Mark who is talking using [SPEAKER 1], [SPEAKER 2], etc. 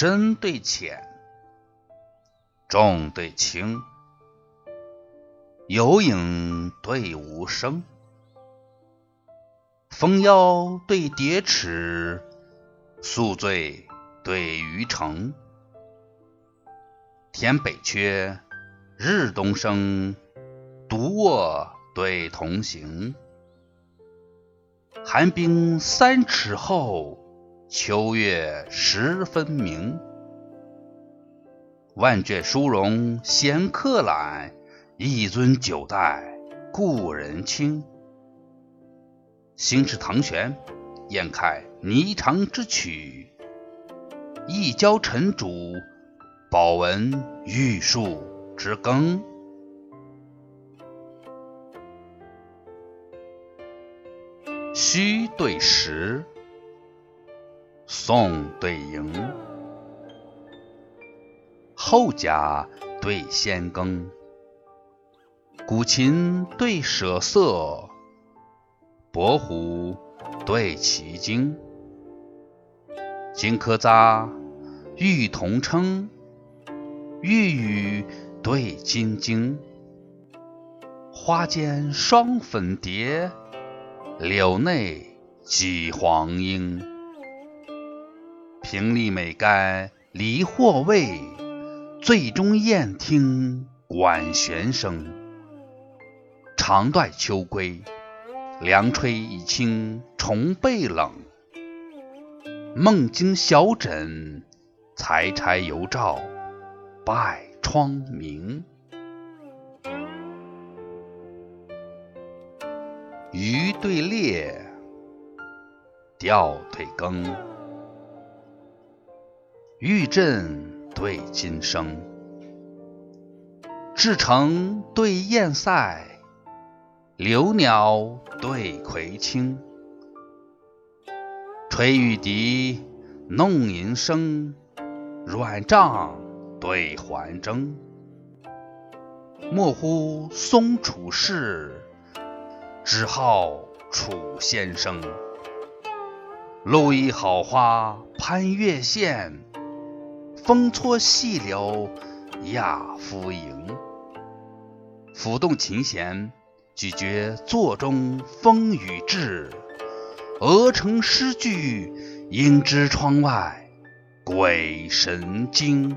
[SPEAKER 1] 深对浅，重对轻，有影对无声，蜂腰对蝶翅，宿醉对鱼城。天北缺，日东升，独卧对同行。寒冰三尺厚，秋月十分明。万卷书容闲客览，一樽酒待故人倾。心是唐玄，燕开霓裳之曲；一交尘主，饱闻玉树之耕。虚对实，宋对迎，后甲对先耕，古琴对舍色，伯虎对奇经，金科杂，玉同称，玉宇对金晶，花间双粉蝶。柳内几黄莺，平丽美干离或味，醉中宴听管弦声。长断秋归，凉吹已清重被冷。梦惊小枕，才柴犹照百窗明。鱼对猎，钓对羹，玉振对金声，至诚对燕塞，留鸟对葵青，吹玉笛，弄银声，软帐对环筝，莫乎松楚事。只好楚先生，露一好花攀月线，风搓细柳亚夫营。抚动琴弦，咀嚼座中风雨至，鹅成诗句，应知窗外鬼神惊。